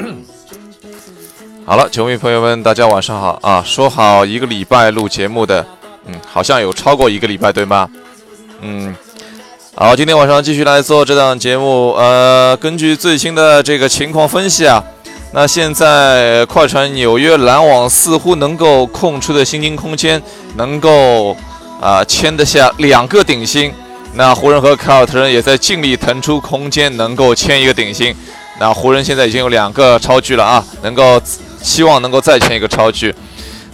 好了，球迷朋友们，大家晚上好啊！说好一个礼拜录节目的，嗯，好像有超过一个礼拜，对吗？嗯，好，今天晚上继续来做这档节目。呃，根据最新的这个情况分析啊，那现在快船、纽约篮网似乎能够空出的薪金空间，能够啊签得下两个顶薪。那湖人和凯尔特人也在尽力腾出空间，能够签一个顶薪。那湖人现在已经有两个超巨了啊，能够希望能够再签一个超巨。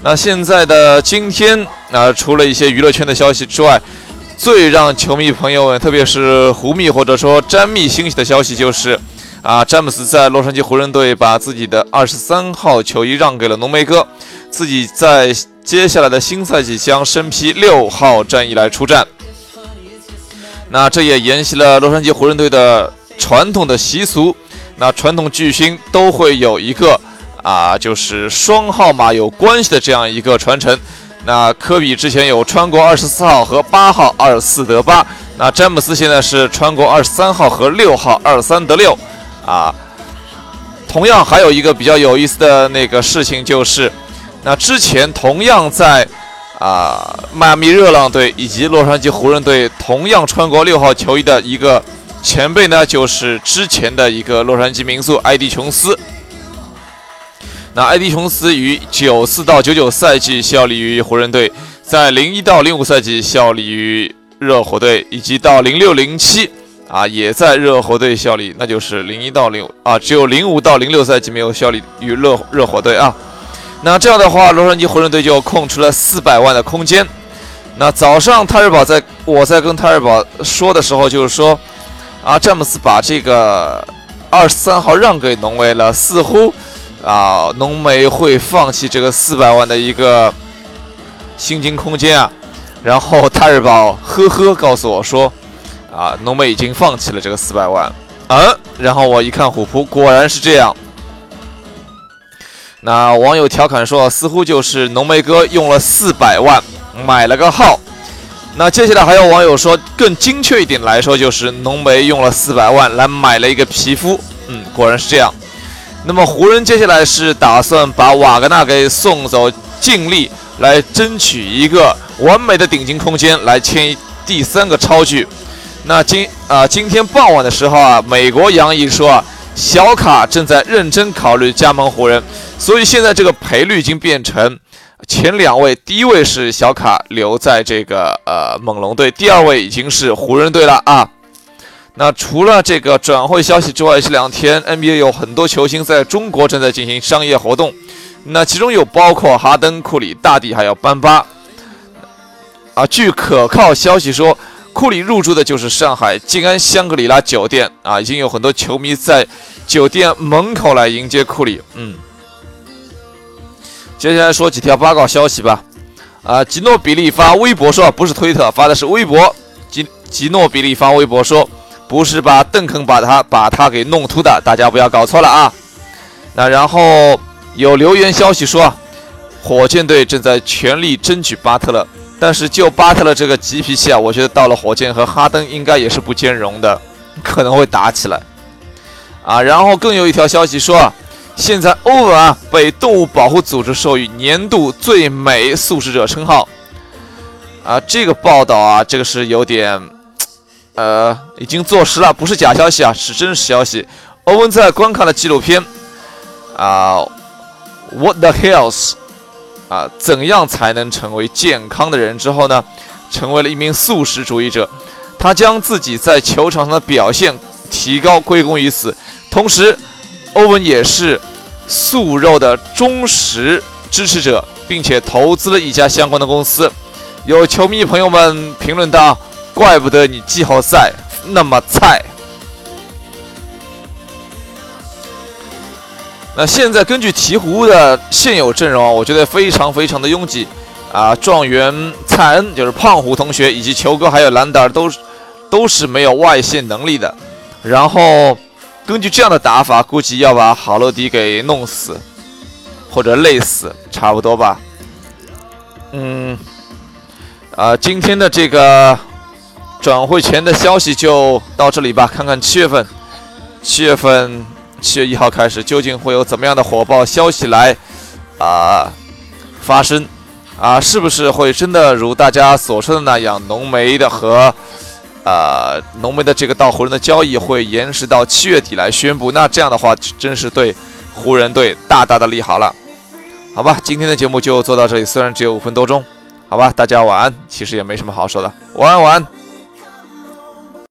那现在的今天啊，除了一些娱乐圈的消息之外，最让球迷朋友们，特别是湖迷或者说詹密欣喜的消息就是，啊，詹姆斯在洛杉矶湖人队把自己的二十三号球衣让给了浓眉哥，自己在接下来的新赛季将身披六号战衣来出战。那这也沿袭了洛杉矶湖人队的传统的习俗。那传统巨星都会有一个啊，就是双号码有关系的这样一个传承。那科比之前有穿过二十四号和八号，二四得八。那詹姆斯现在是穿过二十三号和六号，二三得六。啊，同样还有一个比较有意思的那个事情就是，那之前同样在啊迈阿密热浪队以及洛杉矶湖人队同样穿过六号球衣的一个。前辈呢，就是之前的一个洛杉矶名宿埃迪琼斯。那埃迪琼斯于九四到九九赛季效力于湖人队，在零一到零五赛季效力于热火队，以及到零六零七啊也在热火队效力。那就是零一到零五啊，只有零五到零六赛季没有效力于热热火队啊。那这样的话，洛杉矶湖人队就空出了四百万的空间。那早上泰尔堡在我在跟泰尔堡说的时候，就是说。啊，詹姆斯把这个二十三号让给浓眉了，似乎啊，浓眉会放弃这个四百万的一个薪金空间啊。然后泰日宝呵呵告诉我说，啊，浓眉已经放弃了这个四百万。嗯，然后我一看虎扑，果然是这样。那网友调侃说，似乎就是浓眉哥用了四百万买了个号。那接下来还有网友说，更精确一点来说，就是浓眉用了四百万来买了一个皮肤。嗯，果然是这样。那么湖人接下来是打算把瓦格纳给送走，尽力来争取一个完美的顶级空间，来签第三个超巨。那今啊，今天傍晚的时候啊，美国杨毅说啊，小卡正在认真考虑加盟湖人，所以现在这个赔率已经变成。前两位，第一位是小卡留在这个呃猛龙队，第二位已经是湖人队了啊。那除了这个转会消息之外，这两天 NBA 有很多球星在中国正在进行商业活动，那其中有包括哈登、库里、大帝还有班巴。啊，据可靠消息说，库里入住的就是上海静安香格里拉酒店啊，已经有很多球迷在酒店门口来迎接库里，嗯。接下来说几条八卦消息吧。啊，吉诺比利发微博说，不是推特发的是微博。吉吉诺比利发微博说，不是把邓肯把他把他给弄秃的，大家不要搞错了啊。那然后有留言消息说，火箭队正在全力争取巴特勒，但是就巴特勒这个急脾气啊，我觉得到了火箭和哈登应该也是不兼容的，可能会打起来。啊，然后更有一条消息说。现在欧文啊被动物保护组织授予年度最美素食者称号，啊，这个报道啊，这个是有点，呃，已经坐实了，不是假消息啊，是真实消息。欧文在观看了纪录片啊，What the Hells 啊，怎样才能成为健康的人之后呢，成为了一名素食主义者。他将自己在球场上的表现提高归功于此，同时。欧文也是素肉的忠实支持者，并且投资了一家相关的公司。有球迷朋友们评论道：“怪不得你季后赛那么菜。”那现在根据鹈鹕的现有阵容，我觉得非常非常的拥挤啊！状元蔡恩就是胖虎同学，以及球哥还有兰达尔都是都是没有外线能力的。然后。根据这样的打法，估计要把好乐迪给弄死，或者累死，差不多吧。嗯，啊，今天的这个转会前的消息就到这里吧。看看七月份，七月份七月一号开始，究竟会有怎么样的火爆消息来啊发生？啊，是不是会真的如大家所说的那样，浓眉的和呃浓眉的这个到湖人的交易会延迟到七月底来宣布？那这样的话，真是对湖人队大大的利好了。好吧，今天的节目就做到这里，虽然只有五分多钟。好吧，大家晚安。其实也没什么好说的，晚安，晚安。